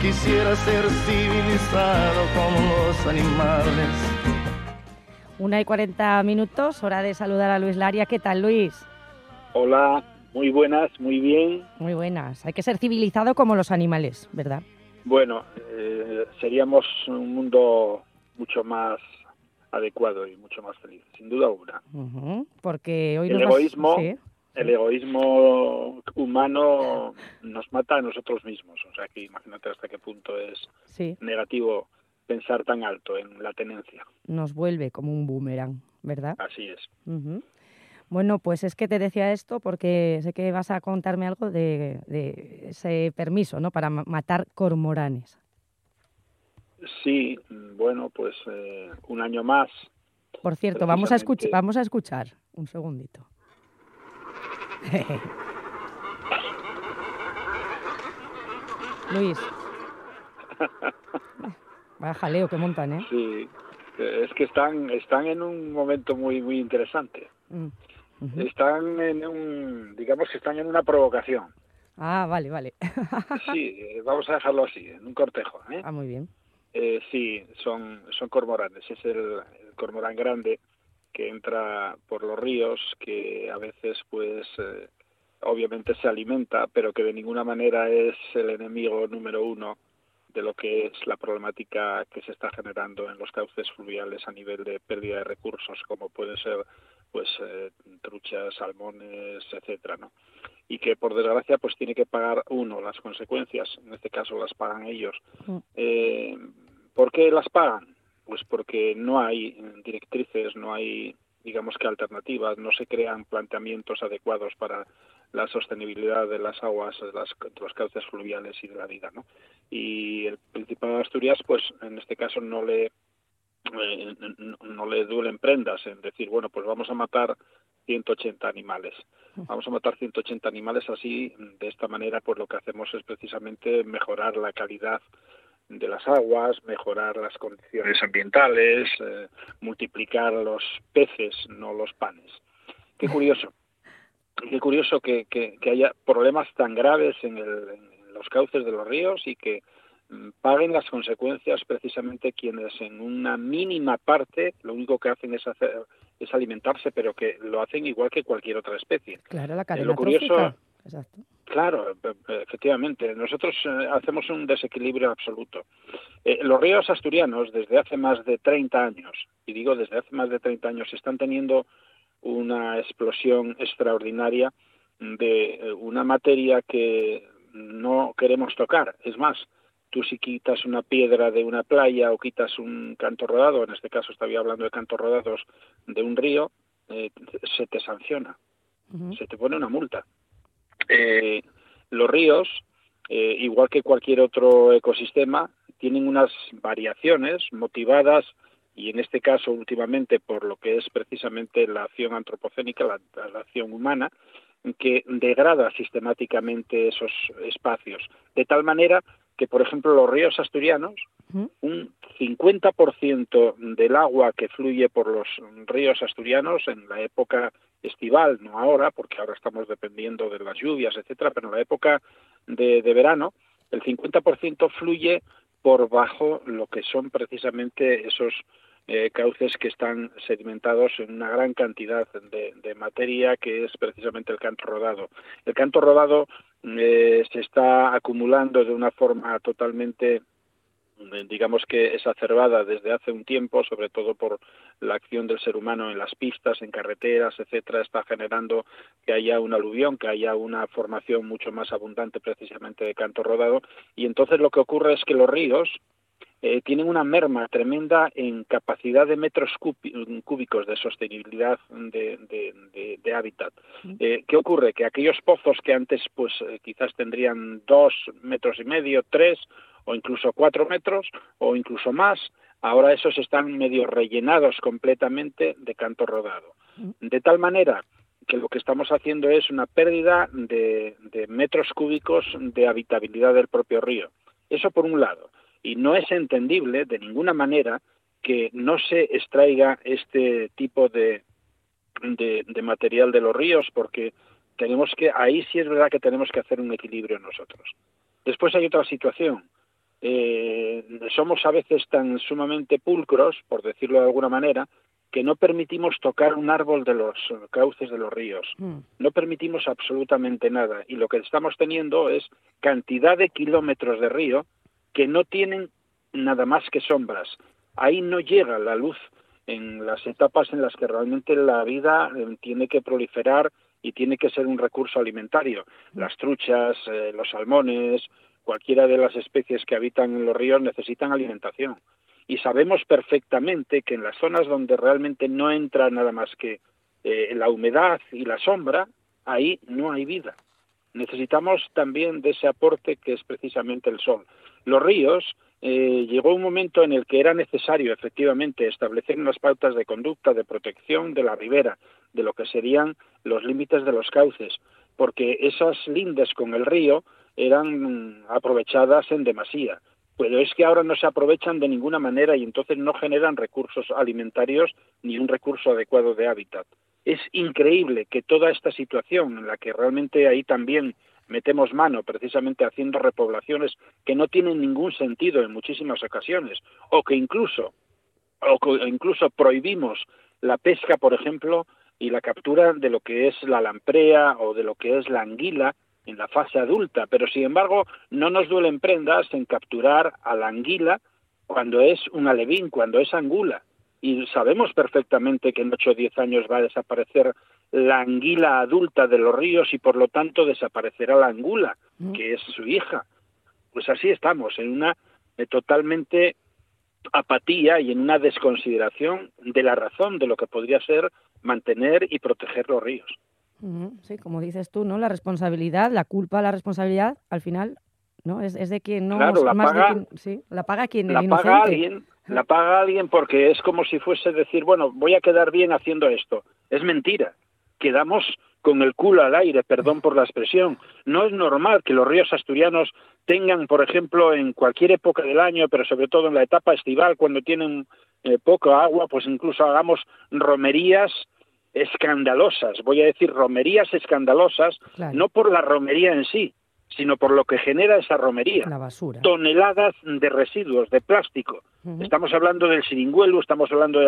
Quisiera ser civilizado como los animales. Una y cuarenta minutos, hora de saludar a Luis Laria. ¿Qué tal, Luis? Hola, muy buenas, muy bien. Muy buenas. Hay que ser civilizado como los animales, ¿verdad? Bueno, eh, seríamos un mundo mucho más adecuado y mucho más feliz, sin duda alguna. Porque hoy el egoísmo, el egoísmo humano nos mata a nosotros mismos. O sea que imagínate hasta qué punto es negativo pensar tan alto en la tenencia. Nos vuelve como un boomerang, ¿verdad? Así es. Bueno, pues es que te decía esto porque sé que vas a contarme algo de, ese permiso, ¿no? Para matar cormoranes. Sí, bueno, pues eh, un año más. Por cierto, vamos a, vamos a escuchar un segundito. Luis. Vaya jaleo que montan, ¿eh? Sí, es que están, están en un momento muy, muy interesante. Mm, están en un, digamos que están en una provocación. Ah, vale, vale. sí, eh, vamos a dejarlo así, en un cortejo. ¿eh? Ah, muy bien. Eh, sí, son, son cormoranes, es el cormorán grande que entra por los ríos, que a veces, pues, eh, obviamente se alimenta, pero que de ninguna manera es el enemigo número uno de lo que es la problemática que se está generando en los cauces fluviales a nivel de pérdida de recursos, como pueden ser pues eh, truchas, salmones, etcétera, ¿no? Y que por desgracia pues tiene que pagar uno las consecuencias, en este caso las pagan ellos. Mm. Eh, ¿Por qué las pagan? Pues porque no hay directrices, no hay digamos que alternativas, no se crean planteamientos adecuados para la sostenibilidad de las aguas, de, las, los cauces fluviales y de la vida, ¿no? Y el Principado de Asturias, pues en este caso no le eh, no, le duelen prendas en decir, bueno, pues vamos a matar 180 animales. Vamos a matar 180 animales así, de esta manera, pues lo que hacemos es precisamente mejorar la calidad de las aguas, mejorar las condiciones ambientales, eh, multiplicar los peces, no los panes. Qué curioso. Qué curioso que, que, haya problemas tan graves en, los cauces de los ríos y que mm, paguen las consecuencias precisamente quienes en una mínima parte lo único que hacen es hacer es alimentarse pero que lo hacen igual que cualquier otra especie. Claro la cadena lo curioso Exacto. Claro, efectivamente. Nosotros eh, hacemos un desequilibrio absoluto. Eh, los ríos asturianos, desde hace más de 30 años, y digo desde hace más de 30 años, están teniendo una explosión extraordinaria de eh, una materia que no queremos tocar. Es más, tú si quitas una piedra de una playa o quitas un canto rodado, en este caso estaba hablando de cantos rodados de un río, eh, se te sanciona, se te pone una multa. Eh, los ríos, igual que cualquier otro ecosistema, tienen unas variaciones motivadas y en este caso últimamente por lo que es precisamente la acción antropocénica, la, acción humana, que degrada sistemáticamente esos espacios, de tal manera que, por ejemplo, los ríos asturianos, un 50% del agua que fluye por los ríos asturianos en la época estival, no ahora, porque ahora estamos dependiendo de las lluvias, etcétera, pero en la época de, de verano, el 50% fluye por bajo lo que son precisamente esos eh, cauces que están sedimentados en una gran cantidad de, materia que es precisamente el canto rodado. El canto rodado eh, se está acumulando de una forma totalmente digamos que exacerbada desde hace un tiempo, sobre todo por la acción del ser humano en las pistas, en carreteras, etcétera, está generando que haya una aluvión, que haya una formación mucho más abundante precisamente de canto rodado y entonces lo que ocurre es que los ríos eh, tienen una merma tremenda en capacidad de metros cúbicos de sostenibilidad de, hábitat. Eh, ¿Qué ocurre? Que aquellos pozos que antes pues eh, quizás tendrían dos metros y medio, tres o incluso cuatro metros o incluso más, ahora esos están medio rellenados completamente de canto rodado. De tal manera que lo que estamos haciendo es una pérdida de metros cúbicos de habitabilidad del propio río. Eso por un lado y no es entendible de ninguna manera que no se extraiga este tipo de, de, material de los ríos porque tenemos que ahí sí es verdad que tenemos que hacer un equilibrio nosotros después hay otra situación eh, somos a veces tan sumamente pulcros por decirlo de alguna manera que no permitimos tocar un árbol de los cauces de los ríos. Mm. No permitimos absolutamente nada. Y lo que estamos teniendo es cantidad de kilómetros de río que no tienen nada más que sombras. Ahí no llega la luz en las etapas en las que realmente la vida eh, tiene que proliferar y tiene que ser un recurso alimentario. Las truchas, eh, los salmones, cualquiera de las especies que habitan en los ríos necesitan alimentación. Y sabemos perfectamente que en las zonas donde realmente no entra nada más que eh, la humedad y la sombra, ahí no hay vida. Necesitamos también de ese aporte que es precisamente el sol los ríos, eh, llegó un momento en el que era necesario efectivamente establecer unas pautas de conducta de protección de la ribera, de lo que serían los límites de los cauces, porque esas lindes con el río eran aprovechadas en demasía. Pero es que ahora no se aprovechan de ninguna manera y entonces no generan recursos alimentarios ni un recurso adecuado de hábitat. Es increíble que toda esta situación en la que realmente ahí también metemos mano precisamente haciendo repoblaciones que no tienen ningún sentido en muchísimas ocasiones o que incluso o que incluso prohibimos la pesca, por ejemplo, y la captura de lo que es la lamprea o de lo que es la anguila en la fase adulta, pero sin embargo no nos duelen prendas en capturar a la anguila cuando es un alevín, cuando es angula. Y sabemos perfectamente que en 8 o 10 años va a desaparecer la anguila adulta de los ríos y por lo tanto desaparecerá la angula, que es su hija. Pues así estamos, en una eh, totalmente apatía y en una desconsideración de la razón de lo que podría ser mantener y proteger los ríos. Sí, como dices tú, ¿no? La responsabilidad, la culpa, la responsabilidad, al final, ¿no? Es, de quien no... Claro, la paga, sí, la paga quien la el paga alguien, la paga alguien porque es como si fuese decir, bueno, voy a quedar bien haciendo esto. Es mentira. Quedamos con el culo al aire, perdón por la expresión. No es normal que los ríos asturianos tengan, por ejemplo, en cualquier época del año, pero sobre todo en la etapa estival, cuando tienen eh, poca agua, pues incluso hagamos romerías escandalosas, voy a decir romerías escandalosas, no por la romería en sí, sino por lo que genera esa romería. La basura. Toneladas de residuos, de plástico. Estamos hablando del siringuelo, estamos hablando de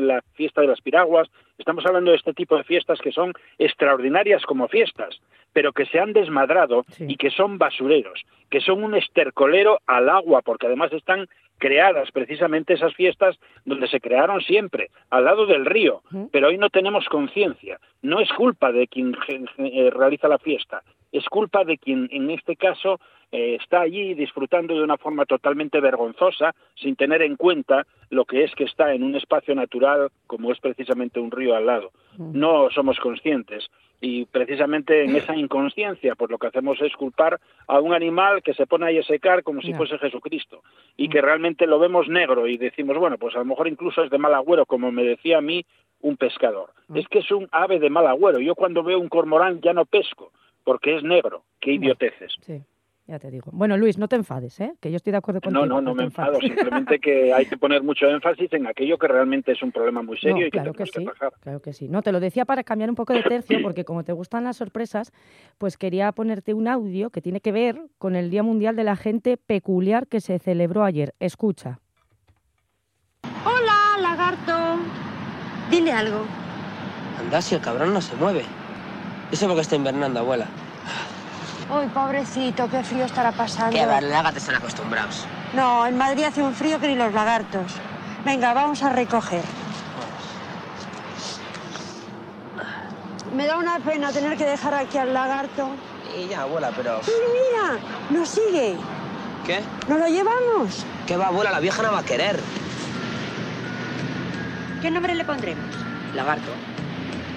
la, fiesta de las piraguas, estamos hablando de este tipo de fiestas que son extraordinarias como fiestas, pero que se han desmadrado y que son basureros, que son un estercolero al agua, porque además están creadas precisamente esas fiestas donde se crearon siempre, al lado del río, pero hoy no tenemos conciencia. No es culpa de quien eh, realiza la fiesta, es culpa de quien en este caso eh, está allí disfrutando de una forma totalmente vergonzosa, sin tener en cuenta lo que es que está en un espacio natural como es precisamente un río al lado. No somos conscientes. Y precisamente en esa inconsciencia pues lo que hacemos es culpar a un animal que se pone ahí a secar como si fuese Jesucristo. Y que realmente lo vemos negro y decimos bueno pues a lo mejor incluso es de mal agüero como me decía a mí un pescador. Es que es un ave de mal agüero. Yo cuando veo un cormorán ya no pesco porque es negro qué idioteces ya te digo. Bueno, Luis, no te enfades, ¿eh? que yo estoy de acuerdo contigo. No, no, no, me enfado. Simplemente que hay que poner mucho énfasis en aquello que realmente es un problema muy serio y que claro que, sí, que Claro que sí. No, te lo decía para cambiar un poco de tercio, porque como te gustan las sorpresas, pues quería ponerte un audio que tiene que ver con el Día Mundial de la Gente Peculiar que se celebró ayer. Escucha. Hola, lagarto. Dile algo. Anda, si el cabrón no se mueve. Eso porque está invernando, abuela. Uy, pobrecito, qué frío estará pasando. Que los lagartos están acostumbrados. No, en Madrid hace un frío que ni los lagartos. Venga, vamos a recoger. Me da una pena tener que dejar aquí al lagarto. Y ya, abuela, pero... Mira, mira, nos sigue. ¿Qué? ¿Nos lo llevamos? ¿Qué va, abuela? La vieja no va a querer. ¿Qué nombre le pondremos? Lagarto.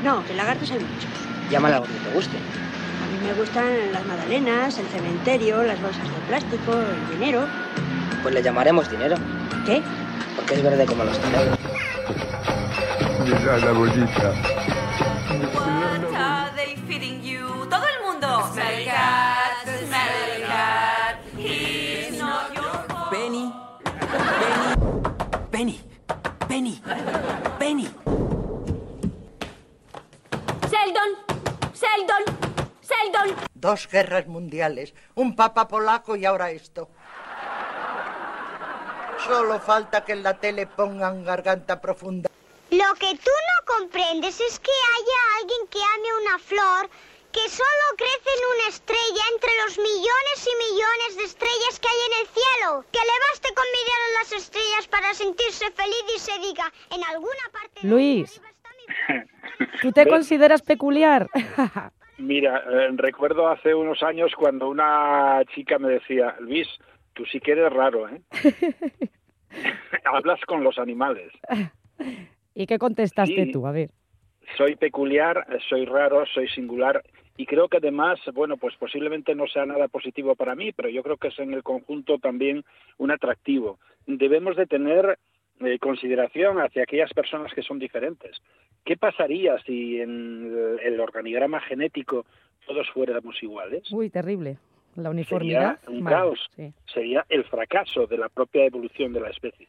No, que lagartos hay muchos. Llámale algo que te guste. A mí me gustan las magdalenas, el cementerio, las bolsas de plástico, el dinero. Pues le llamaremos dinero. ¿Qué? Porque es verde como los toreros. Mira la bolita. What are they feeding you? Todo el mundo. Dos guerras mundiales, un papa polaco y ahora esto. Solo falta que en la tele pongan garganta profunda. Lo que tú no comprendes es que haya alguien que ame una flor que solo crece en una estrella entre los millones y millones de estrellas que hay en el cielo. Que le baste con mirar a las estrellas para sentirse feliz y se diga en alguna parte... Luis, ¿tú te consideras peculiar? Mira, eh, recuerdo hace unos años cuando una chica me decía, Luis, tú sí que eres raro, ¿eh? Hablas con los animales. ¿Y qué contestaste tú? A ver. Soy peculiar, soy raro, soy singular y creo que además, bueno, pues posiblemente no sea nada positivo para mí, pero yo creo que es en el conjunto también un atractivo. Debemos de tener eh, consideración hacia aquellas personas que son diferentes. ¿Qué pasaría si en el, organigrama genético todos fuéramos iguales? Uy, terrible. La uniformidad. Sería un mal, caos. sí. Sería el fracaso de la propia evolución de la especie.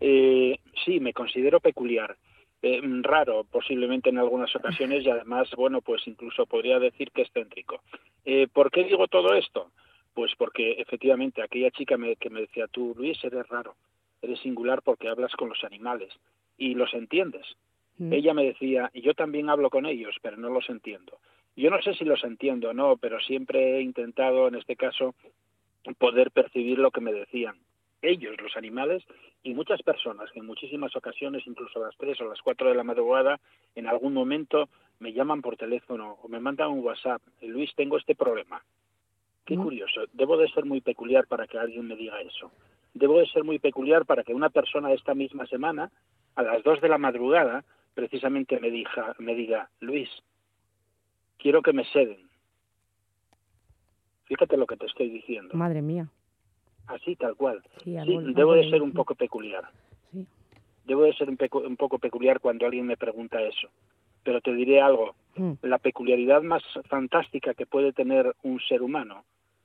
Eh, sí, me considero peculiar. eh, raro posiblemente en algunas ocasiones y además, bueno, pues incluso podría decir que excéntrico. Eh, ¿Por qué digo todo esto? Pues porque efectivamente aquella chica me- que me decía, tú Luis, eres raro, eres singular porque hablas con los animales y los entiendes. Mm. Ella me decía, y yo también hablo con ellos, pero no los entiendo. Yo no sé si los entiendo o no, pero siempre he intentado, en este caso, poder percibir lo que me decían. Ellos, los animales, y muchas personas que en muchísimas ocasiones, incluso a las 3 o las 4 de la madrugada, en algún momento me llaman por teléfono o me mandan un WhatsApp. Luis, tengo este problema. Qué curioso. Debo de ser muy peculiar para que alguien me diga eso. Debo de ser muy peculiar para que una persona esta misma semana, a las 2 de la madrugada, precisamente me, diga, me diga, Luis, quiero que me ceden. Fíjate lo que te estoy diciendo. Madre mía. Así, tal cual. Sí, Sí, algo- debo de ser un poco peculiar. Sí. Debo de ser un, pecu- un poco peculiar cuando alguien me pregunta eso. Pero te diré algo. Mm. La peculiaridad más fantástica que puede tener un ser humano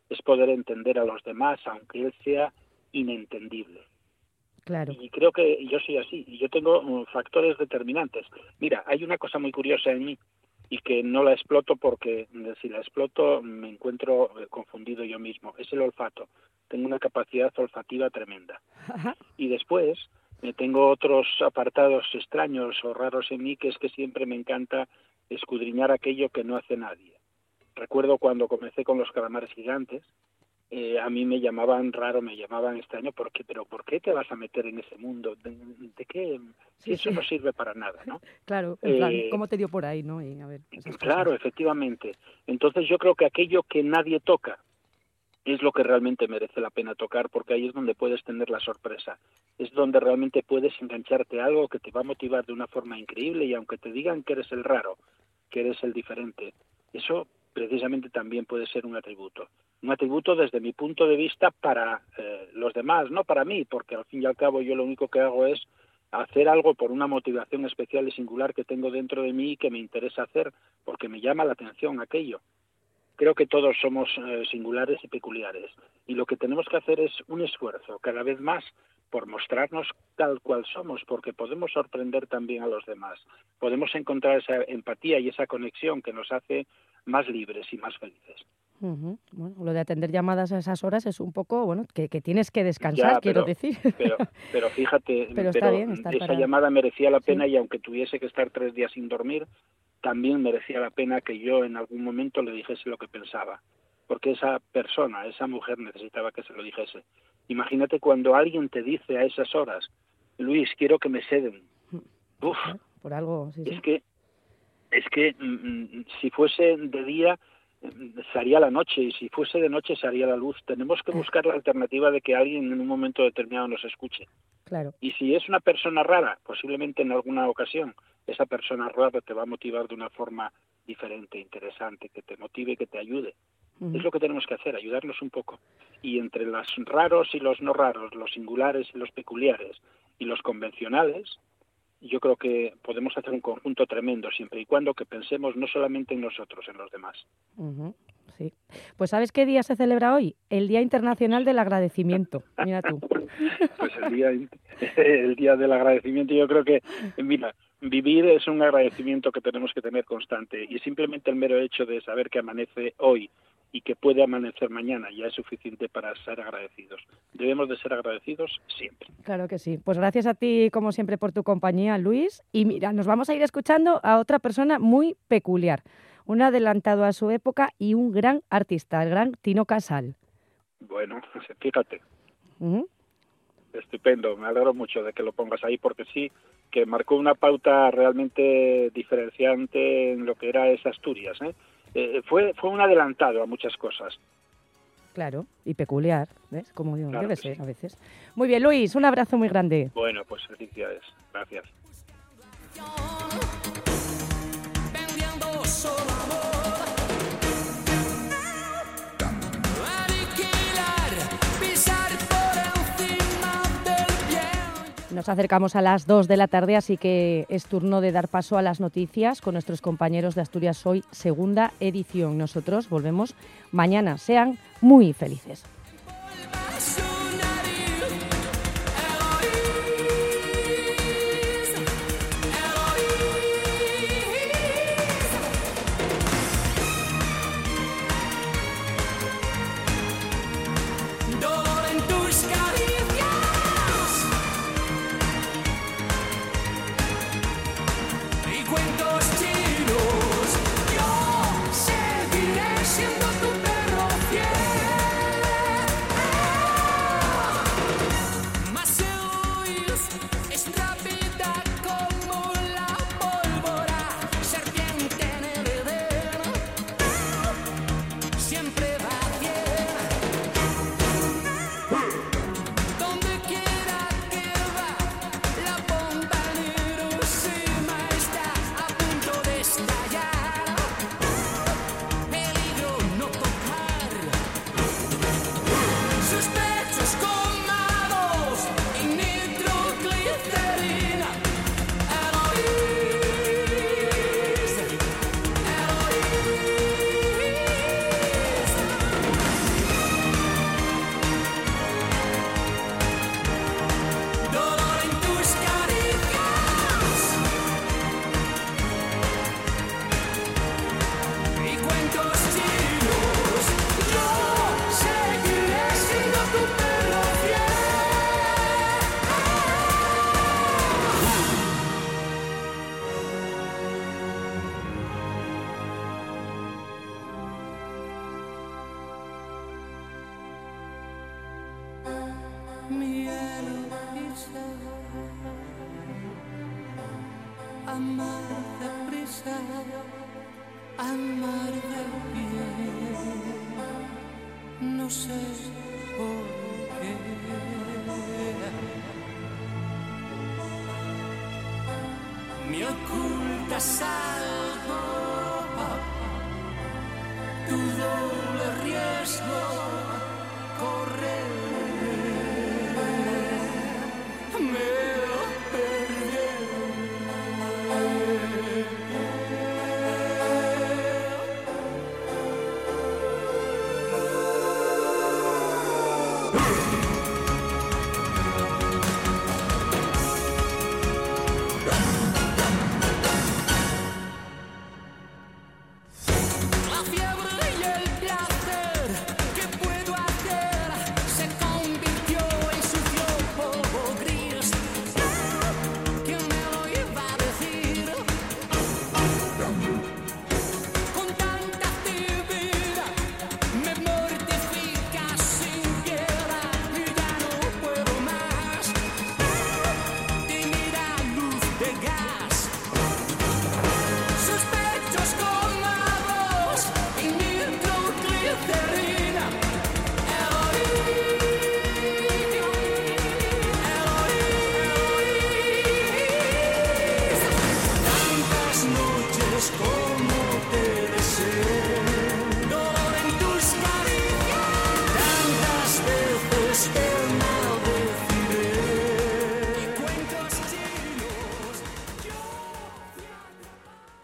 es poder entender a los demás, aunque él sea inentendible. Claro. Y creo que yo soy así. Y yo tengo mm, factores determinantes. Mira, hay una cosa muy curiosa en mí y que no la exploto porque mm, si la exploto me encuentro eh, confundido yo mismo. Es el olfato. Tengo una capacidad olfativa tremenda. Y después eh, tengo otros apartados extraños o raros en mí que es que siempre me encanta escudriñar aquello que no hace nadie. Recuerdo cuando comencé con los calamares gigantes, eh, a mí me llamaban raro, me llamaban extraño, ¿por qué? pero ¿por qué te vas a meter en ese mundo? ¿De, de qué? Sí, eso sí. no sirve para nada, ¿no? Claro, en plan, Eh, ¿cómo te dio por ahí, no? Y, a ver, esas Claro, efectivamente. Entonces yo creo que aquello que nadie toca es lo que realmente merece la pena tocar porque ahí es donde puedes tener la sorpresa. Es donde realmente puedes engancharte a algo que te va a motivar de una forma increíble y aunque te digan que eres el raro, que eres el diferente, eso precisamente también puede ser un atributo. Un atributo desde mi punto de vista para eh, los demás, no para mí, porque al fin y al cabo yo lo único que hago es hacer algo por una motivación especial y singular que tengo dentro de mí y que me interesa hacer porque me llama la atención aquello. Creo que todos somos eh, singulares y peculiares y lo que tenemos que hacer es un esfuerzo cada vez más por mostrarnos tal cual somos, porque podemos sorprender también a los demás. Podemos encontrar esa empatía y esa conexión que nos hace más libres y más felices. Bueno, lo de atender llamadas a esas horas es un poco, bueno, que, que tienes que descansar, Ya, quiero decir. Pero, pero fíjate, Pero está bien esa llamada merecía la pena y aunque tuviese que estar tres días sin dormir, también merecía la pena que yo en algún momento le dijese lo que pensaba, porque esa persona, esa mujer necesitaba que se lo dijese. Imagínate cuando alguien te dice a esas horas, Luis, quiero que me ceden. Uf, Por algo, sí, sí. es que es que mm, mm, si fuese de día mm, se haría la noche y si fuese de noche se haría la luz. Tenemos que buscar la alternativa de que alguien en un momento determinado nos escuche. Claro. Y si es una persona rara, posiblemente en alguna ocasión, esa persona rara te va a motivar de una forma diferente, interesante, que te motive, que te ayude. Es lo que tenemos que hacer, ayudarnos un poco. Y entre los raros y los no raros, los singulares y los peculiares y los convencionales, yo creo que podemos hacer un conjunto tremendo, siempre y cuando que pensemos no solamente en nosotros, en los demás. Sí. Pues ¿sabes qué día se celebra hoy? El Día Internacional del Agradecimiento. Mira tú. Pues el día, el día del agradecimiento, yo creo que, mira, vivir es un agradecimiento que tenemos que tener constante y simplemente el mero hecho de saber que amanece hoy y que puede amanecer mañana ya es suficiente para ser agradecidos. Debemos de ser agradecidos siempre. Claro que sí. Pues gracias a ti, como siempre, por tu compañía, Luis. Y mira, nos vamos a ir escuchando a otra persona muy peculiar, un adelantado a su época y un gran artista, el gran Tino Casal. Bueno, fíjate, estupendo, me alegro mucho de que lo pongas ahí porque sí que marcó una pauta realmente diferenciante en lo que era esa Asturias. ¿eh? Eh, fue, fue un adelantado a muchas cosas. Claro, y peculiar, ¿ves? Como digo, Claro debe ser sí. a veces. Muy bien, Luis, un abrazo muy grande. Bueno, pues felicidades. Gracias. Nos acercamos a las 2 de la tarde, así que es turno de dar paso a las noticias con nuestros compañeros de Asturias Hoy, segunda edición. Nosotros volvemos mañana. Sean muy felices. no sé por qué. Me ocultas algo.